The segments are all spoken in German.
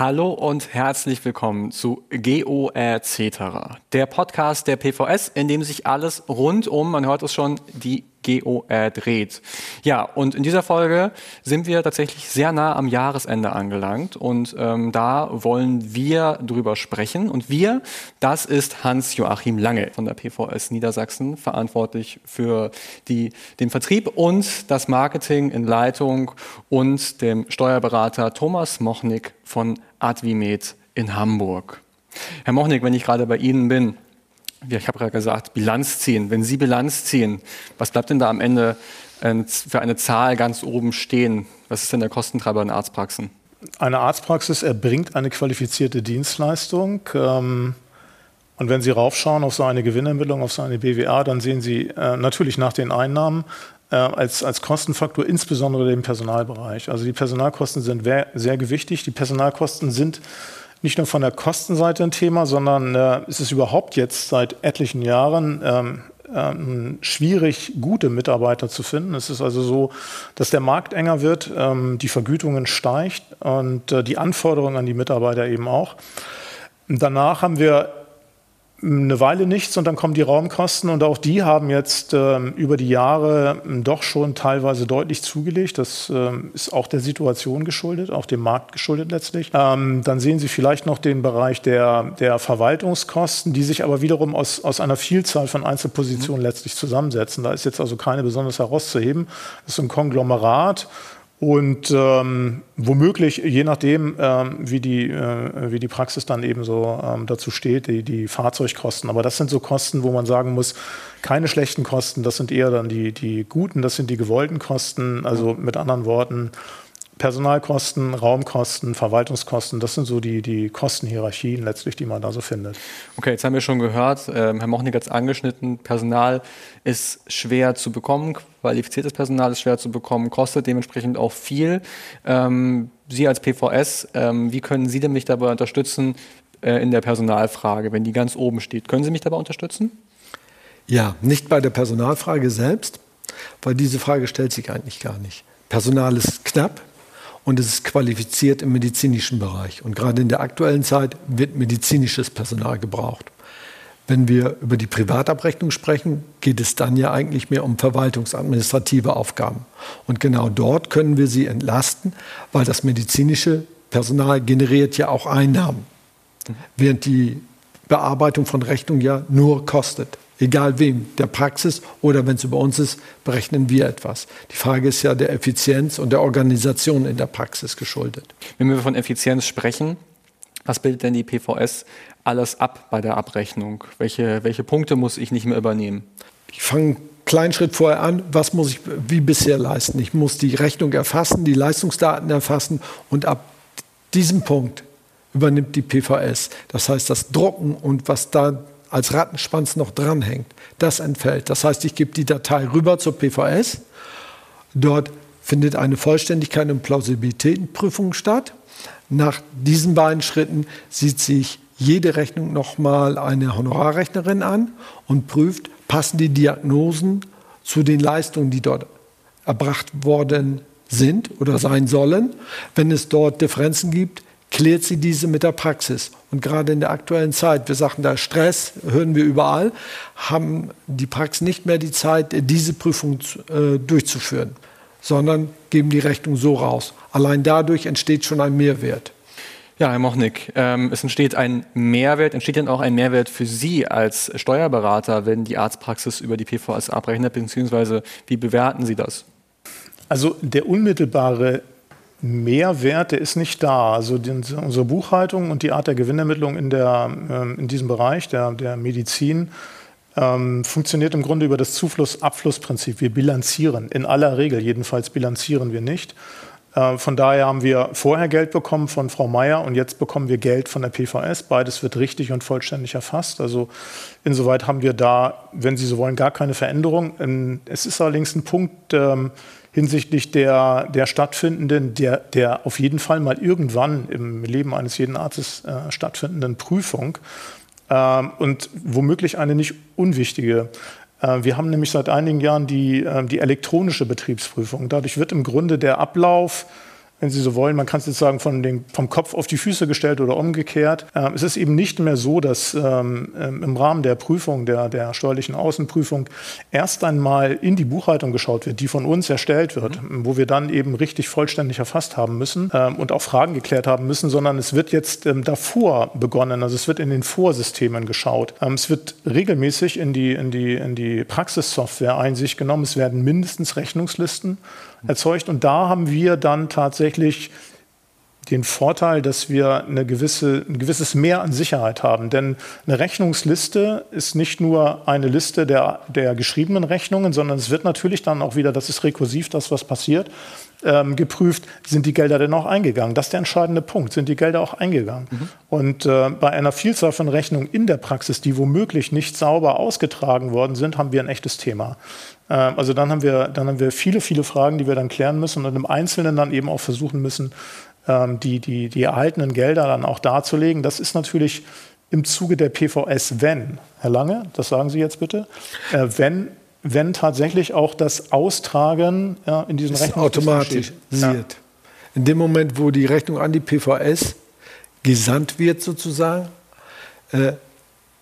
Hallo und herzlich willkommen zu GORC, der Podcast der PVS, in dem sich alles rund um, man hört es schon, die GOR dreht. Ja, und in dieser Folge sind wir tatsächlich sehr nah am Jahresende angelangt und ähm, da wollen wir drüber sprechen. Und wir, das ist Hans-Joachim Lange von der PVS Niedersachsen, verantwortlich für die, den Vertrieb und das Marketing in Leitung und dem Steuerberater Thomas Mochnik von Advimed in Hamburg. Herr Mochnik, wenn ich gerade bei Ihnen bin, ich habe gerade gesagt, Bilanz ziehen. Wenn Sie Bilanz ziehen, was bleibt denn da am Ende äh, für eine Zahl ganz oben stehen? Was ist denn der Kostentreiber in Arztpraxen? Eine Arztpraxis erbringt eine qualifizierte Dienstleistung. Ähm, und wenn Sie raufschauen auf so eine Gewinnermittlung, auf so eine BWA, dann sehen Sie äh, natürlich nach den Einnahmen äh, als, als Kostenfaktor insbesondere den Personalbereich. Also die Personalkosten sind sehr gewichtig. Die Personalkosten sind nicht nur von der Kostenseite ein Thema, sondern äh, ist es überhaupt jetzt seit etlichen Jahren ähm, ähm, schwierig, gute Mitarbeiter zu finden. Es ist also so, dass der Markt enger wird, ähm, die Vergütungen steigt und äh, die Anforderungen an die Mitarbeiter eben auch. Danach haben wir eine Weile nichts und dann kommen die Raumkosten und auch die haben jetzt ähm, über die Jahre ähm, doch schon teilweise deutlich zugelegt. Das ähm, ist auch der Situation geschuldet, auch dem Markt geschuldet letztlich. Ähm, dann sehen Sie vielleicht noch den Bereich der, der Verwaltungskosten, die sich aber wiederum aus, aus einer Vielzahl von Einzelpositionen mhm. letztlich zusammensetzen. Da ist jetzt also keine besonders herauszuheben. Das ist ein Konglomerat und ähm, womöglich, je nachdem, ähm, wie, die, äh, wie die Praxis dann eben so ähm, dazu steht, die, die Fahrzeugkosten. Aber das sind so Kosten, wo man sagen muss, keine schlechten Kosten, das sind eher dann die, die guten, das sind die gewollten Kosten. Also mit anderen Worten, Personalkosten, Raumkosten, Verwaltungskosten, das sind so die, die Kostenhierarchien letztlich, die man da so findet. Okay, jetzt haben wir schon gehört, äh, Herr Mochnik hat es angeschnitten, Personal ist schwer zu bekommen, qualifiziertes Personal ist schwer zu bekommen, kostet dementsprechend auch viel. Ähm, Sie als PVS, ähm, wie können Sie denn mich dabei unterstützen äh, in der Personalfrage, wenn die ganz oben steht? Können Sie mich dabei unterstützen? Ja, nicht bei der Personalfrage selbst, weil diese Frage stellt sich eigentlich gar nicht. Personal ist knapp, und es ist qualifiziert im medizinischen Bereich. Und gerade in der aktuellen Zeit wird medizinisches Personal gebraucht. Wenn wir über die Privatabrechnung sprechen, geht es dann ja eigentlich mehr um verwaltungsadministrative Aufgaben. Und genau dort können wir sie entlasten, weil das medizinische Personal generiert ja auch Einnahmen, während die Bearbeitung von Rechnungen ja nur kostet egal wem, der Praxis oder wenn es über uns ist, berechnen wir etwas. Die Frage ist ja der Effizienz und der Organisation in der Praxis geschuldet. Wenn wir von Effizienz sprechen, was bildet denn die PVS alles ab bei der Abrechnung? Welche, welche Punkte muss ich nicht mehr übernehmen? Ich fange einen kleinen Schritt vorher an. Was muss ich wie bisher leisten? Ich muss die Rechnung erfassen, die Leistungsdaten erfassen und ab diesem Punkt übernimmt die PVS. Das heißt, das Drucken und was da als Rattenschwanz noch dranhängt, das entfällt. Das heißt, ich gebe die Datei rüber zur PVS. Dort findet eine Vollständigkeit und Plausibilitätenprüfung statt. Nach diesen beiden Schritten sieht sich jede Rechnung nochmal eine Honorarrechnerin an und prüft, passen die Diagnosen zu den Leistungen, die dort erbracht worden sind oder sein sollen. Wenn es dort Differenzen gibt, klärt sie diese mit der Praxis. Und gerade in der aktuellen Zeit, wir sagen da Stress, hören wir überall, haben die Praxen nicht mehr die Zeit, diese Prüfung äh, durchzuführen, sondern geben die Rechnung so raus. Allein dadurch entsteht schon ein Mehrwert. Ja, Herr Mochnik, ähm, es entsteht ein Mehrwert. Entsteht denn auch ein Mehrwert für Sie als Steuerberater, wenn die Arztpraxis über die PVS abrechnet, beziehungsweise wie bewerten Sie das? Also der unmittelbare Mehrwert, der ist nicht da. Also die, unsere Buchhaltung und die Art der Gewinnermittlung in, der, ähm, in diesem Bereich der, der Medizin ähm, funktioniert im Grunde über das Zufluss-Abfluss-Prinzip. Wir bilanzieren, in aller Regel jedenfalls bilanzieren wir nicht. Äh, von daher haben wir vorher Geld bekommen von Frau Meier und jetzt bekommen wir Geld von der PVS. Beides wird richtig und vollständig erfasst. Also insoweit haben wir da, wenn Sie so wollen, gar keine Veränderung. Ähm, es ist allerdings ein Punkt, ähm, hinsichtlich der, der stattfindenden, der, der auf jeden Fall mal irgendwann im Leben eines jeden Arztes äh, stattfindenden Prüfung äh, und womöglich eine nicht unwichtige. Äh, wir haben nämlich seit einigen Jahren die, äh, die elektronische Betriebsprüfung. Dadurch wird im Grunde der Ablauf wenn Sie so wollen, man kann es jetzt sagen, von den, vom Kopf auf die Füße gestellt oder umgekehrt. Ähm, es ist eben nicht mehr so, dass ähm, ähm, im Rahmen der Prüfung, der, der steuerlichen Außenprüfung, erst einmal in die Buchhaltung geschaut wird, die von uns erstellt wird, mhm. wo wir dann eben richtig vollständig erfasst haben müssen ähm, und auch Fragen geklärt haben müssen, sondern es wird jetzt ähm, davor begonnen, also es wird in den Vorsystemen geschaut. Ähm, es wird regelmäßig in die, in die, in die Praxissoftware Einsicht genommen. Es werden mindestens Rechnungslisten erzeugt. Und da haben wir dann tatsächlich den Vorteil, dass wir eine gewisse, ein gewisses Mehr an Sicherheit haben. Denn eine Rechnungsliste ist nicht nur eine Liste der, der geschriebenen Rechnungen, sondern es wird natürlich dann auch wieder, das ist rekursiv, das, was passiert, ähm, geprüft, sind die Gelder denn auch eingegangen? Das ist der entscheidende Punkt. Sind die Gelder auch eingegangen? Mhm. Und äh, bei einer Vielzahl von Rechnungen in der Praxis, die womöglich nicht sauber ausgetragen worden sind, haben wir ein echtes Thema. Äh, also dann haben, wir, dann haben wir viele, viele Fragen, die wir dann klären müssen und im Einzelnen dann eben auch versuchen müssen, ähm, die, die, die erhaltenen Gelder dann auch darzulegen. Das ist natürlich im Zuge der PVS, wenn, Herr Lange, das sagen Sie jetzt bitte, äh, wenn wenn tatsächlich auch das Austragen ja, in diesen Rechnungen automatisch ja. In dem Moment, wo die Rechnung an die PVS gesandt wird, sozusagen, äh,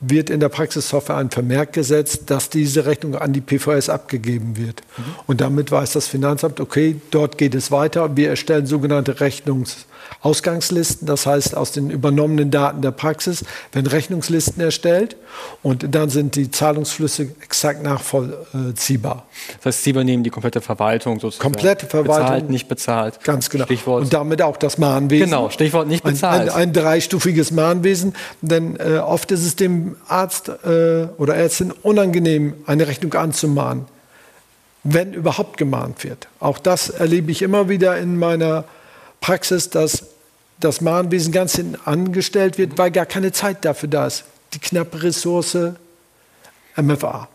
wird in der Praxissoftware ein Vermerk gesetzt, dass diese Rechnung an die PVS abgegeben wird. Mhm. Und damit weiß das Finanzamt, okay, dort geht es weiter. Wir erstellen sogenannte Rechnungs- Ausgangslisten, das heißt aus den übernommenen Daten der Praxis werden Rechnungslisten erstellt und dann sind die Zahlungsflüsse exakt nachvollziehbar. Das heißt, Sie übernehmen die komplette Verwaltung sozusagen. Komplette Verwaltung. Bezahlt, nicht bezahlt. Ganz genau. Stichwort. Und damit auch das Mahnwesen. Genau, Stichwort nicht bezahlt. Ein, ein, ein dreistufiges Mahnwesen, denn äh, oft ist es dem Arzt äh, oder Ärztin unangenehm, eine Rechnung anzumahnen, wenn überhaupt gemahnt wird. Auch das erlebe ich immer wieder in meiner Praxis, dass das Mahnwesen ganz hinten angestellt wird, weil gar keine Zeit dafür da ist. Die knappe Ressource MFA.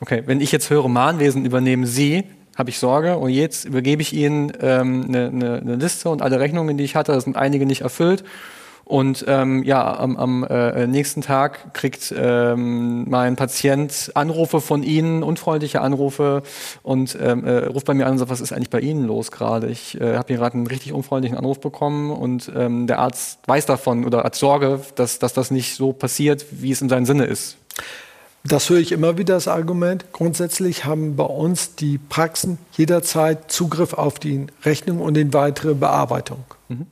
Okay, wenn ich jetzt höre, Mahnwesen übernehmen Sie, habe ich Sorge und jetzt übergebe ich Ihnen ähm, eine, eine, eine Liste und alle Rechnungen, die ich hatte, da sind einige nicht erfüllt und ähm, ja, am, am äh, nächsten Tag kriegt ähm, mein Patient Anrufe von Ihnen, unfreundliche Anrufe und ähm, äh, ruft bei mir an und sagt, was ist eigentlich bei Ihnen los gerade? Ich äh, habe hier gerade einen richtig unfreundlichen Anruf bekommen und ähm, der Arzt weiß davon oder hat Sorge, dass, dass das nicht so passiert, wie es in seinem Sinne ist. Das höre ich immer wieder das Argument. Grundsätzlich haben bei uns die Praxen jederzeit Zugriff auf die Rechnung und die weitere Bearbeitung. Mhm.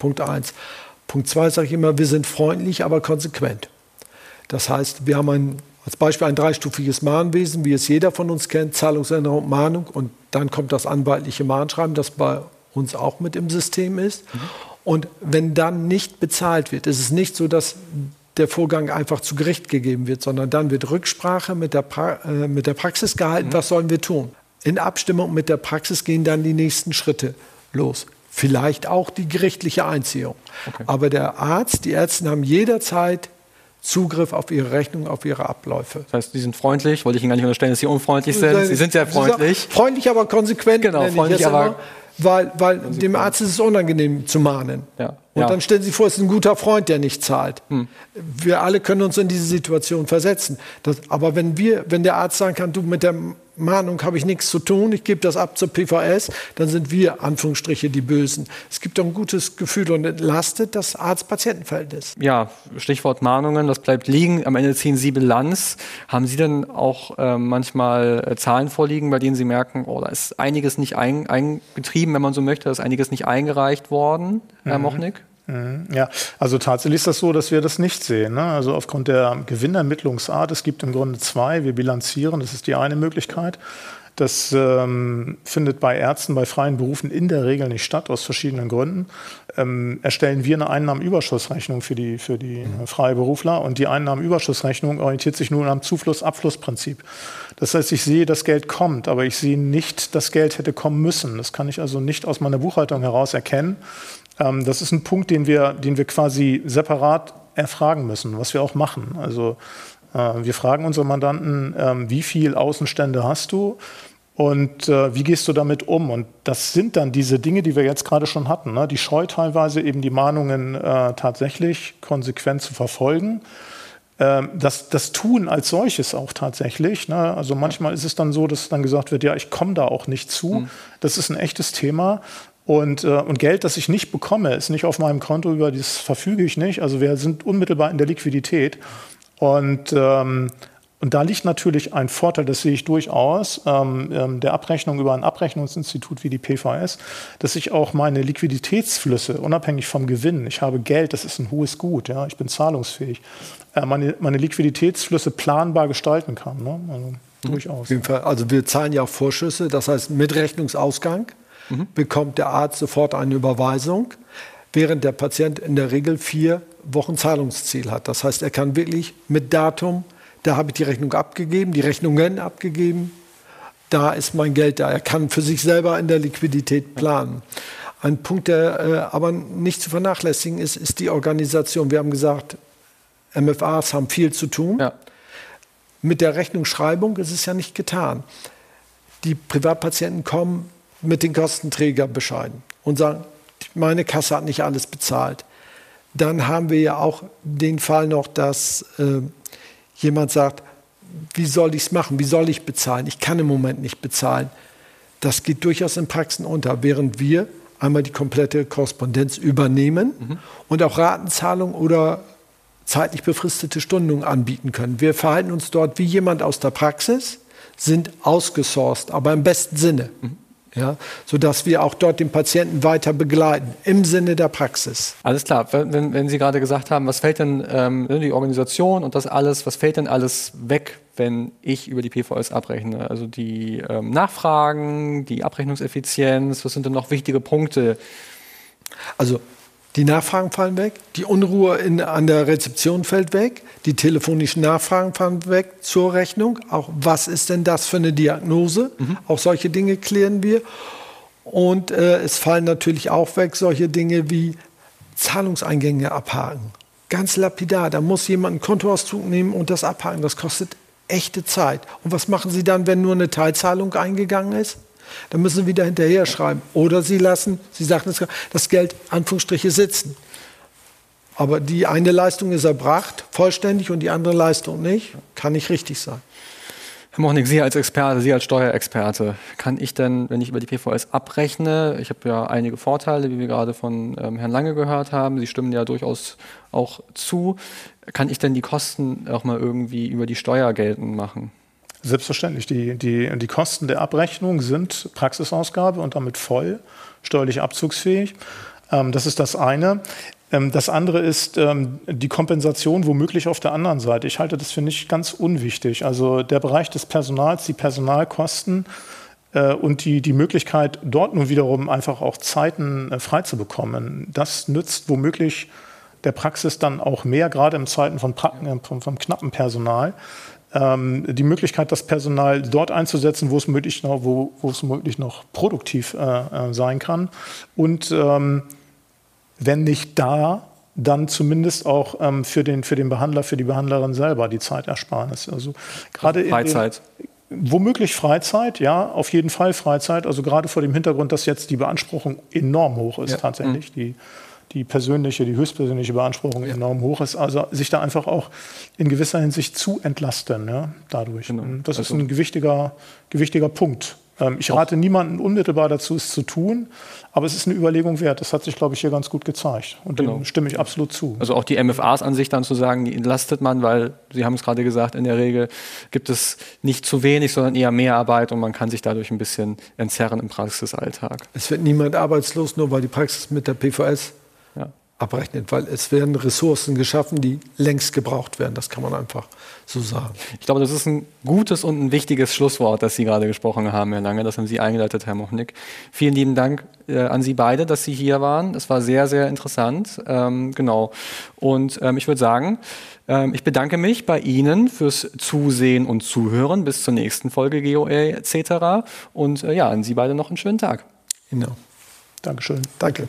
Punkt eins. Punkt zwei sage ich immer, wir sind freundlich, aber konsequent. Das heißt, wir haben ein, als Beispiel ein dreistufiges Mahnwesen, wie es jeder von uns kennt, Zahlungsänderung, Mahnung und dann kommt das anwaltliche Mahnschreiben, das bei uns auch mit im System ist. Mhm. Und wenn dann nicht bezahlt wird, ist es nicht so, dass der Vorgang einfach zu Gericht gegeben wird, sondern dann wird Rücksprache mit der, pra äh, mit der Praxis gehalten, mhm. was sollen wir tun. In Abstimmung mit der Praxis gehen dann die nächsten Schritte los. Vielleicht auch die gerichtliche Einziehung. Okay. Aber der Arzt, die Ärzte haben jederzeit Zugriff auf ihre Rechnung, auf ihre Abläufe. Das heißt, Sie sind freundlich, wollte ich Ihnen gar nicht unterstellen, dass Sie unfreundlich sind. Sie sind sehr freundlich. Freundlich, aber konsequent. Genau, freundlich, aber immer, weil, weil dem Arzt ist es unangenehm zu mahnen. Ja. Und ja. dann stellen Sie vor, es ist ein guter Freund, der nicht zahlt. Hm. Wir alle können uns in diese Situation versetzen. Das, aber wenn wir, wenn der Arzt sagen kann, du mit der Mahnung habe ich nichts zu tun, ich gebe das ab zur PVS, dann sind wir, Anführungsstriche, die Bösen. Es gibt doch ein gutes Gefühl und entlastet das Arzt-Patienten-Verhältnis. Ja, Stichwort Mahnungen, das bleibt liegen. Am Ende ziehen Sie Bilanz. Haben Sie denn auch äh, manchmal äh, Zahlen vorliegen, bei denen Sie merken, oh, da ist einiges nicht ein, eingetrieben, wenn man so möchte, da ist einiges nicht eingereicht worden, Herr mhm. Mochnik? Mhm. Ja, also tatsächlich ist das so, dass wir das nicht sehen. Ne? Also aufgrund der Gewinnermittlungsart, es gibt im Grunde zwei, wir bilanzieren, das ist die eine Möglichkeit. Das ähm, findet bei Ärzten, bei freien Berufen in der Regel nicht statt, aus verschiedenen Gründen. Ähm, erstellen wir eine Einnahmenüberschussrechnung für die, für die mhm. Freiberufler und die Einnahmenüberschussrechnung orientiert sich nun am Zufluss-Abflussprinzip. Das heißt, ich sehe, das Geld kommt, aber ich sehe nicht, das Geld hätte kommen müssen. Das kann ich also nicht aus meiner Buchhaltung heraus erkennen. Ähm, das ist ein Punkt, den wir, den wir quasi separat erfragen müssen, was wir auch machen. Also äh, wir fragen unsere Mandanten, äh, wie viel Außenstände hast du und äh, wie gehst du damit um? Und das sind dann diese Dinge, die wir jetzt gerade schon hatten. Ne? Die Scheu teilweise eben die Mahnungen äh, tatsächlich konsequent zu verfolgen. Ähm, das, das Tun als solches auch tatsächlich. Ne? Also manchmal ist es dann so, dass dann gesagt wird, ja, ich komme da auch nicht zu. Mhm. Das ist ein echtes Thema. Und, äh, und Geld, das ich nicht bekomme, ist nicht auf meinem Konto, über das verfüge ich nicht. Also wir sind unmittelbar in der Liquidität. Und, ähm, und da liegt natürlich ein Vorteil, das sehe ich durchaus, ähm, ähm der Abrechnung über ein Abrechnungsinstitut wie die PVS, dass ich auch meine Liquiditätsflüsse, unabhängig vom Gewinn, ich habe Geld, das ist ein hohes Gut, ja, ich bin zahlungsfähig, äh, meine, meine Liquiditätsflüsse planbar gestalten kann. Ne? Also, mhm. durchaus. Auf jeden Fall. Also wir zahlen ja auch Vorschüsse, das heißt mit Rechnungsausgang mhm. bekommt der Arzt sofort eine Überweisung, während der Patient in der Regel vier Wochen Zahlungsziel hat. Das heißt, er kann wirklich mit Datum, da habe ich die Rechnung abgegeben, die Rechnungen abgegeben, da ist mein Geld da. Er kann für sich selber in der Liquidität planen. Ein Punkt, der äh, aber nicht zu vernachlässigen ist, ist die Organisation. Wir haben gesagt, MFAs haben viel zu tun. Ja. Mit der Rechnungsschreibung ist es ja nicht getan. Die Privatpatienten kommen mit den Kostenträgerbescheiden und sagen, meine Kasse hat nicht alles bezahlt. Dann haben wir ja auch den Fall noch, dass äh, jemand sagt, wie soll ich es machen? Wie soll ich bezahlen? Ich kann im Moment nicht bezahlen. Das geht durchaus in Praxen unter, während wir einmal die komplette Korrespondenz übernehmen mhm. und auch Ratenzahlung oder zeitlich befristete Stundungen anbieten können. Wir verhalten uns dort wie jemand aus der Praxis, sind ausgesourced, aber im besten Sinne. Mhm ja, sodass wir auch dort den Patienten weiter begleiten, im Sinne der Praxis. Alles klar. Wenn, wenn Sie gerade gesagt haben, was fällt denn ähm, die Organisation und das alles, was fällt denn alles weg, wenn ich über die PVS abrechne? Also die ähm, Nachfragen, die Abrechnungseffizienz, was sind denn noch wichtige Punkte? Also die Nachfragen fallen weg, die Unruhe in, an der Rezeption fällt weg, die telefonischen Nachfragen fallen weg zur Rechnung. Auch was ist denn das für eine Diagnose? Mhm. Auch solche Dinge klären wir. Und äh, es fallen natürlich auch weg solche Dinge wie Zahlungseingänge abhaken. Ganz lapidar, da muss jemand einen Kontoauszug nehmen und das abhaken. Das kostet echte Zeit. Und was machen Sie dann, wenn nur eine Teilzahlung eingegangen ist? Dann müssen Sie wieder hinterher schreiben. Oder Sie lassen, Sie sagten es das Geld Anführungsstriche sitzen. Aber die eine Leistung ist erbracht, vollständig, und die andere Leistung nicht. Kann nicht richtig sein. Herr Mochnik, Sie als Experte, Sie als Steuerexperte, kann ich denn, wenn ich über die PVS abrechne, ich habe ja einige Vorteile, wie wir gerade von ähm, Herrn Lange gehört haben, Sie stimmen ja durchaus auch zu, kann ich denn die Kosten auch mal irgendwie über die Steuer geltend machen? Selbstverständlich. Die, die, die Kosten der Abrechnung sind Praxisausgabe und damit voll steuerlich abzugsfähig. Ähm, das ist das eine. Ähm, das andere ist ähm, die Kompensation womöglich auf der anderen Seite. Ich halte das für nicht ganz unwichtig. Also der Bereich des Personals, die Personalkosten äh, und die, die Möglichkeit, dort nun wiederum einfach auch Zeiten äh, frei das nützt womöglich der Praxis dann auch mehr, gerade in Zeiten von, äh, von, von knappen Personal ähm, die Möglichkeit, das Personal dort einzusetzen, wo es möglich noch, wo, wo es möglich noch produktiv äh, äh, sein kann. Und ähm, wenn nicht da, dann zumindest auch ähm, für, den, für den Behandler, für die Behandlerin selber die Zeitersparnis. Also gerade Freizeit. Den, womöglich Freizeit, ja, auf jeden Fall Freizeit. Also gerade vor dem Hintergrund, dass jetzt die Beanspruchung enorm hoch ist, ja. tatsächlich. Mhm. Die, die persönliche, die höchstpersönliche Beanspruchung ja. enorm hoch ist. Also sich da einfach auch in gewisser Hinsicht zu entlasten, ja, dadurch. Genau. Das also ist ein gewichtiger, gewichtiger Punkt. Ähm, ich rate niemanden unmittelbar dazu, es zu tun, aber es ist eine Überlegung wert. Das hat sich, glaube ich, hier ganz gut gezeigt. Und genau. dem stimme ich absolut zu. Also auch die MFAs an sich dann zu sagen, die entlastet man, weil Sie haben es gerade gesagt, in der Regel gibt es nicht zu wenig, sondern eher mehr Arbeit und man kann sich dadurch ein bisschen entzerren im Praxisalltag. Es wird niemand arbeitslos, nur weil die Praxis mit der PVS ja. abrechnet, weil es werden Ressourcen geschaffen, die längst gebraucht werden. Das kann man einfach so sagen. Ich glaube, das ist ein gutes und ein wichtiges Schlusswort, das Sie gerade gesprochen haben, Herr Lange. Das haben Sie eingeleitet, Herr Mochnik. Vielen lieben Dank äh, an Sie beide, dass Sie hier waren. Es war sehr, sehr interessant. Ähm, genau. Und ähm, ich würde sagen, ähm, ich bedanke mich bei Ihnen fürs Zusehen und Zuhören. Bis zur nächsten Folge GOA etc. Und äh, ja, an Sie beide noch einen schönen Tag. Genau. Dankeschön. Danke.